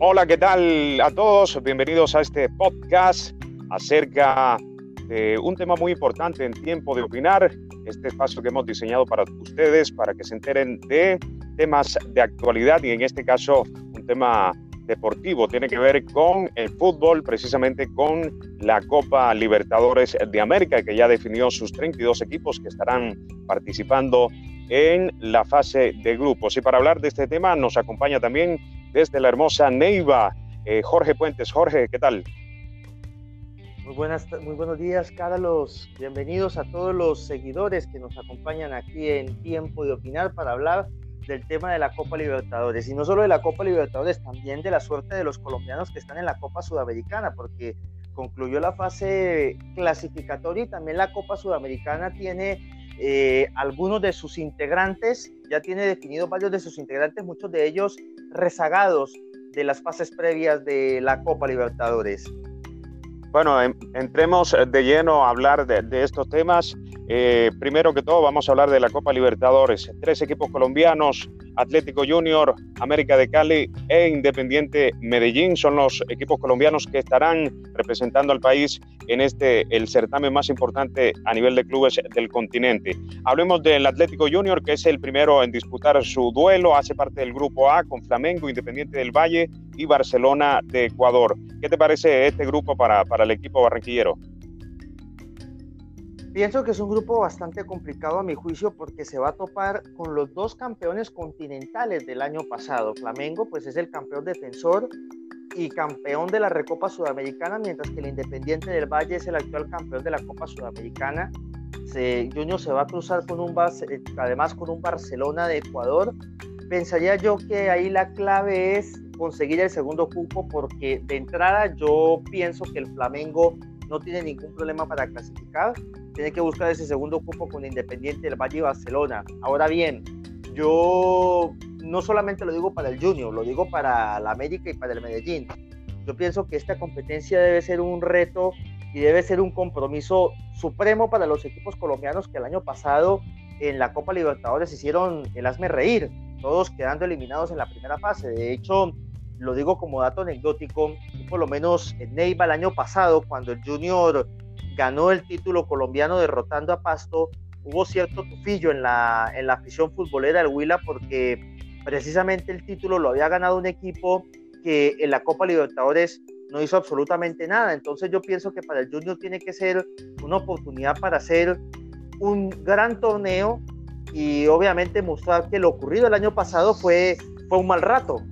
Hola, ¿qué tal a todos? Bienvenidos a este podcast acerca de un tema muy importante en tiempo de opinar, este espacio que hemos diseñado para ustedes, para que se enteren de temas de actualidad y en este caso un tema deportivo, tiene que ver con el fútbol, precisamente con la Copa Libertadores de América, que ya definió sus 32 equipos que estarán participando en la fase de grupos. Y para hablar de este tema nos acompaña también desde la hermosa Neiva, eh, Jorge Puentes. Jorge, ¿qué tal? Muy, buenas, muy buenos días, Carlos. Bienvenidos a todos los seguidores que nos acompañan aquí en Tiempo de Opinar para hablar del tema de la Copa Libertadores. Y no solo de la Copa Libertadores, también de la suerte de los colombianos que están en la Copa Sudamericana, porque concluyó la fase clasificatoria y también la Copa Sudamericana tiene eh, algunos de sus integrantes, ya tiene definidos varios de sus integrantes, muchos de ellos rezagados de las fases previas de la Copa Libertadores. Bueno, entremos de lleno a hablar de, estos temas. Eh, primero que todo, vamos a hablar de la Copa Libertadores. Tres equipos colombianos, Atlético Junior, América de Cali e Independiente Medellín son los equipos colombianos que estarán representando al país en este el certamen más importante a nivel de clubes del continente. Hablemos del Atlético Junior, que es el primero en disputar su duelo, hace parte del grupo A con Flamengo, Independiente del Valle y Barcelona de Ecuador. ¿Qué te parece este grupo para, para el equipo barranquillero? Pienso que es un grupo bastante complicado a mi juicio porque se va a topar con los dos campeones continentales del año pasado. Flamengo pues es el campeón defensor y campeón de la Recopa Sudamericana, mientras que el Independiente del Valle es el actual campeón de la Copa Sudamericana. Se, Junior se va a cruzar con un además con un Barcelona de Ecuador. Pensaría yo que ahí la clave es conseguir el segundo cupo porque de entrada yo pienso que el Flamengo no tiene ningún problema para clasificar. Tiene que buscar ese segundo cupo con Independiente del Valle y Barcelona. Ahora bien, yo no solamente lo digo para el Junior, lo digo para la América y para el Medellín. Yo pienso que esta competencia debe ser un reto y debe ser un compromiso supremo para los equipos colombianos que el año pasado en la Copa Libertadores hicieron el hazme reír, todos quedando eliminados en la primera fase. De hecho, lo digo como dato anecdótico, por lo menos en Neiva el año pasado, cuando el Junior ganó el título colombiano derrotando a Pasto, hubo cierto tufillo en la, en la afición futbolera del Huila porque precisamente el título lo había ganado un equipo que en la Copa Libertadores no hizo absolutamente nada. Entonces yo pienso que para el Junior tiene que ser una oportunidad para hacer un gran torneo y obviamente mostrar que lo ocurrido el año pasado fue, fue un mal rato.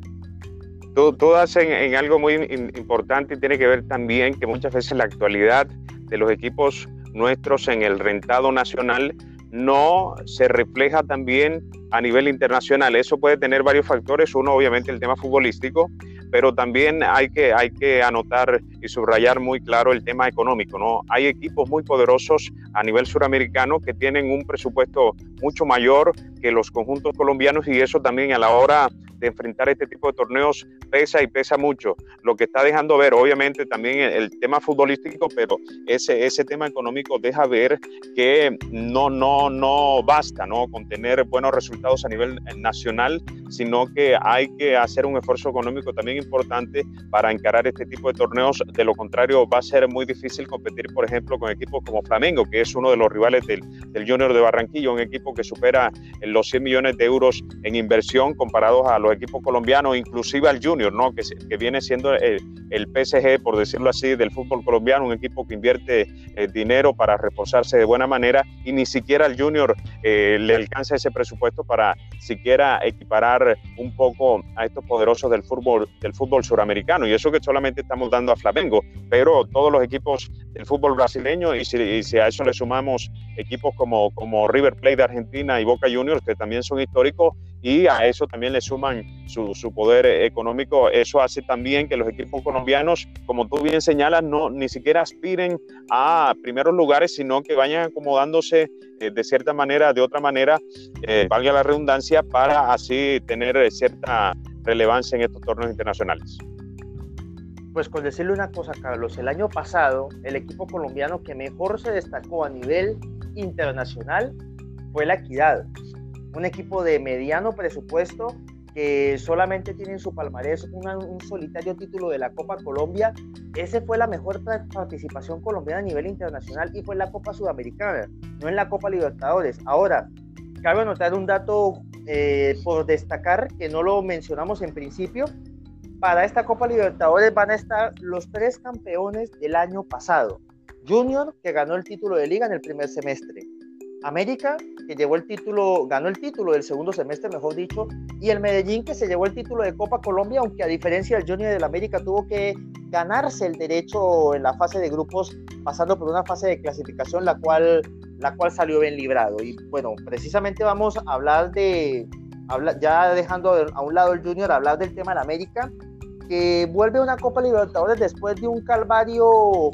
Tú, tú en, en, algo muy importante y tiene que ver también que muchas veces la actualidad de los equipos nuestros en el rentado nacional no se refleja también a nivel internacional. Eso puede tener varios factores. Uno, obviamente, el tema futbolístico, pero también hay que, hay que anotar y subrayar muy claro el tema económico. ¿no? Hay equipos muy poderosos a nivel suramericano que tienen un presupuesto mucho mayor que los conjuntos colombianos y eso también a la hora de enfrentar este tipo de torneos pesa y pesa mucho. Lo que está dejando ver, obviamente, también el, tema futbolístico, pero ese, ese tema económico deja ver que no, no, no basta ¿no? con tener buenos resultados a nivel nacional, sino que hay que hacer un esfuerzo económico también importante para encarar este tipo de torneos. De lo contrario, va a ser muy difícil competir, por ejemplo, con equipos como Flamengo, que es uno de los rivales del, del Junior de Barranquilla, un equipo que supera los 100 millones de euros en inversión comparados a los equipos colombianos, inclusive al Junior, ¿no? que, que viene siendo el, el, PSG, por decirlo así, del fútbol colombiano, un equipo que invierte eh, dinero para reforzarse de buena manera y ni siquiera al Junior eh, le alcanza ese presupuesto para siquiera equiparar un poco a estos poderosos del fútbol, del fútbol suramericano. Y eso que solamente estamos dando a Flamengo, pero todos los equipos del fútbol brasileño y si, y si a eso le sumamos equipos como, como River Plate de Argentina y Boca Juniors, que también son históricos, y a eso también le suman su, poder económico. Eso hace también que los equipos colombianos, como tú bien señalas, no ni siquiera aspiren a primeros lugares, sino que vayan acomodándose eh, de cierta manera, de otra manera, eh, valga la redundancia, para así tener cierta relevancia en estos torneos internacionales. Pues con decirle una cosa, Carlos, el año pasado el equipo colombiano que mejor se destacó a nivel internacional fue la Equidad un equipo de mediano presupuesto que solamente tienen su palmarés un solitario título de la Copa Colombia. Ese fue la mejor participación colombiana a nivel internacional y fue en la Copa Sudamericana, no en la Copa Libertadores. Ahora, cabe anotar un dato eh, por destacar que no lo mencionamos en principio. Para esta Copa Libertadores van a estar los tres campeones del año pasado. Junior, que ganó el título de liga en el primer semestre. América, que llevó el título, ganó el título del segundo semestre, mejor dicho, y el Medellín, que se llevó el título de Copa Colombia, aunque a diferencia del Junior del América tuvo que ganarse el derecho en la fase de grupos, pasando por una fase de clasificación, la cual, la cual salió bien librado. Y bueno, precisamente vamos a hablar de, ya dejando a un lado el Junior, hablar del tema del América, que vuelve a una Copa Libertadores después de un calvario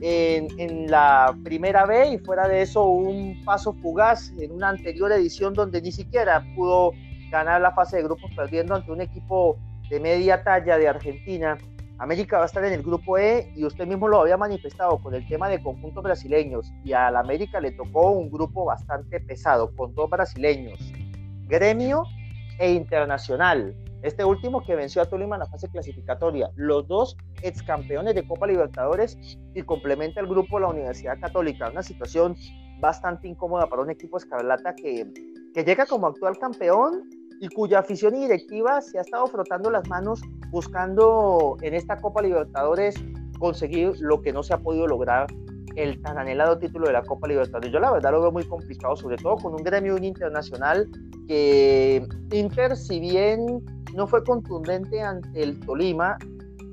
en, la primera B y fuera de eso un paso fugaz en una anterior edición donde ni siquiera pudo ganar la fase de grupos perdiendo ante un equipo de media talla de Argentina. América va a estar en el grupo E y usted mismo lo había manifestado con el tema de conjuntos brasileños y al América le tocó un grupo bastante pesado con dos brasileños, Gremio e Internacional. Este último que venció a Tolima en la fase clasificatoria. Los dos ex campeones de Copa Libertadores y complementa el grupo la Universidad Católica. Una situación bastante incómoda para un equipo escarlata que, que llega como actual campeón y cuya afición y directiva se ha estado frotando las manos buscando en esta Copa Libertadores conseguir lo que no se ha podido lograr el tan anhelado título de la Copa Libertadores. Yo la verdad lo veo muy complicado, sobre todo con un gremio internacional que Inter, si bien no fue contundente ante el Tolima,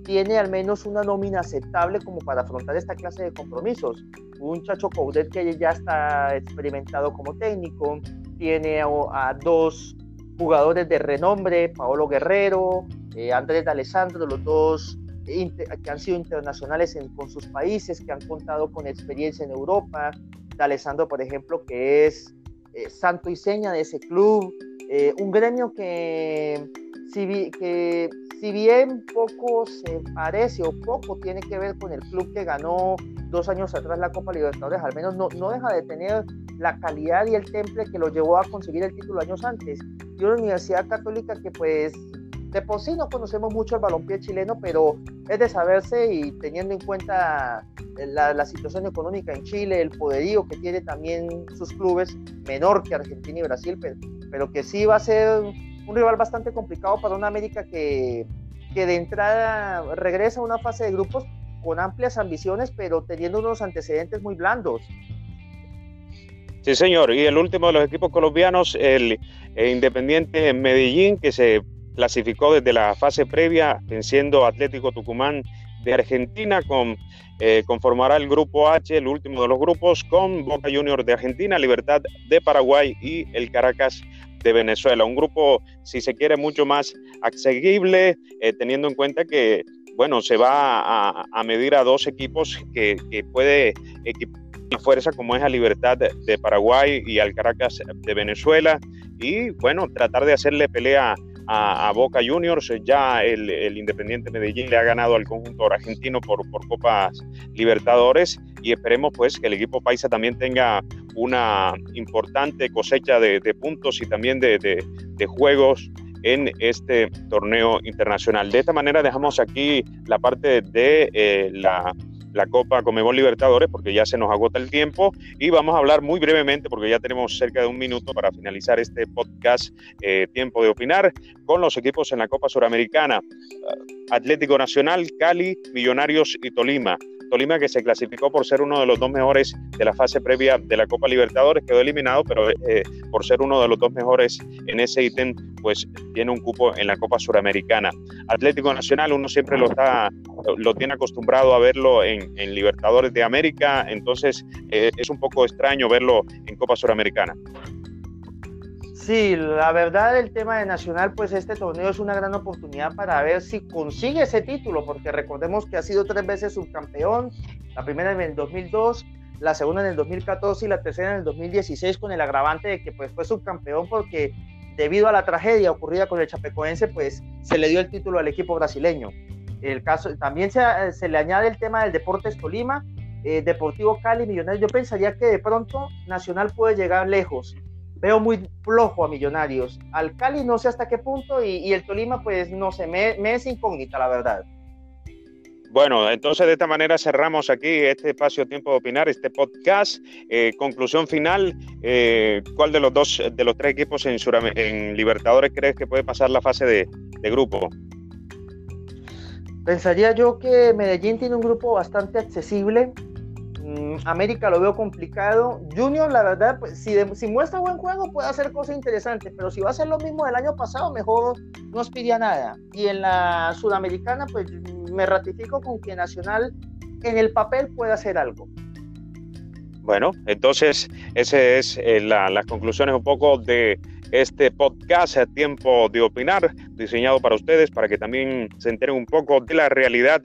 tiene al menos una nómina aceptable como para afrontar esta clase de compromisos. Un Chacho Coudet que ya está experimentado como técnico, tiene a, dos jugadores de renombre, Paolo Guerrero, eh, Andrés D'Alessandro, los dos que han sido internacionales con sus países, que han contado con experiencia en Europa. D'Alessandro, por ejemplo, que es eh, santo y seña de ese club. Eh, un gremio que si, bien poco se parece o poco tiene que ver con el club que ganó dos años atrás la Copa Libertadores, al menos no, no deja de tener la calidad y el temple que lo llevó a conseguir el título años antes. Y una universidad católica que pues de por sí no conocemos mucho el balompié chileno, pero es de saberse y teniendo en cuenta la, la, situación económica en Chile, el poderío que tiene también sus clubes, menor que Argentina y Brasil, pero, pero que sí va a ser un rival bastante complicado para una América que, que de entrada regresa a una fase de grupos con amplias ambiciones, pero teniendo unos antecedentes muy blandos. Sí, señor. Y el último de los equipos colombianos, el, Independiente Medellín, que se clasificó desde la fase previa, venciendo Atlético Tucumán de Argentina, con, eh, conformará el grupo H, el último de los grupos, con Boca Juniors de Argentina, Libertad de Paraguay y el Caracas de Venezuela. Un grupo, si se quiere, mucho más accesible, eh, teniendo en cuenta que, bueno, se va a, medir a dos equipos que, puede equipar fuerza como es a Libertad de Paraguay y al Caracas de Venezuela y bueno, tratar de hacerle pelea Boca Juniors. Ya el, Independiente Medellín le ha ganado al conjunto argentino por, por Copas Libertadores y esperemos pues que el equipo paisa también tenga una importante cosecha de, puntos y también de, de, juegos en este torneo internacional. De esta manera dejamos aquí la parte de eh, la la Copa Comebol Libertadores porque ya se nos agota el tiempo y vamos a hablar muy brevemente porque ya tenemos cerca de un minuto para finalizar este podcast eh, Tiempo de Opinar con los equipos en la Copa Suramericana. Atlético Nacional, Cali, Millonarios y Tolima. Tolima que se clasificó por ser uno de los dos mejores de la fase previa de la Copa Libertadores, quedó eliminado, pero eh, por ser uno de los dos mejores en ese ítem, pues tiene un cupo en la Copa Suramericana. Atlético Nacional, uno siempre lo está, lo tiene acostumbrado a verlo en, Libertadores de América, entonces eh, es un poco extraño verlo en Copa Suramericana. Sí, la verdad el tema de Nacional, pues este torneo es una gran oportunidad para ver si consigue ese título, porque recordemos que ha sido tres veces subcampeón, la primera en el 2002, la segunda en el 2014 y la tercera en el 2016 con el agravante de que pues fue subcampeón porque debido a la tragedia ocurrida con el Chapecoense, pues se le dio el título al equipo brasileño. El caso, también se, se le añade el tema del Deportes Tolima, eh, Deportivo Cali, Millonarios. Yo pensaría que de pronto Nacional puede llegar lejos veo muy flojo a Millonarios. Al Cali no sé hasta qué punto y, el Tolima pues no sé, me es incógnita la verdad. Bueno, entonces de esta manera cerramos aquí este espacio Tiempo de Opinar, este podcast. Eh, conclusión final, eh, ¿cuál de los dos, de los tres equipos en, en Libertadores crees que puede pasar la fase de, de grupo? Pensaría yo que Medellín tiene un grupo bastante accesible. Mm, América lo veo complicado. Junior, la verdad, pues, si, si, muestra buen juego puede hacer cosas interesantes, pero si va a ser lo mismo del año pasado, mejor no aspiría nada. Y en la Sudamericana, pues me ratifico con que Nacional en el papel puede hacer algo. Bueno, entonces esa es eh, la, las conclusiones un poco de este podcast a tiempo de opinar, diseñado para ustedes, para que también se enteren un poco de la realidad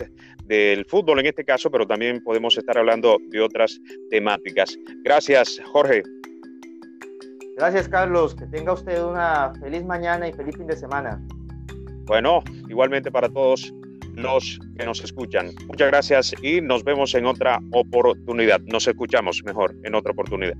del fútbol en este caso, pero también podemos estar hablando de otras temáticas. Gracias, Jorge. Gracias, Carlos. Que tenga usted una feliz mañana y feliz fin de semana. Bueno, igualmente para todos los que nos escuchan. Muchas gracias y nos vemos en otra oportunidad. Nos escuchamos mejor en otra oportunidad.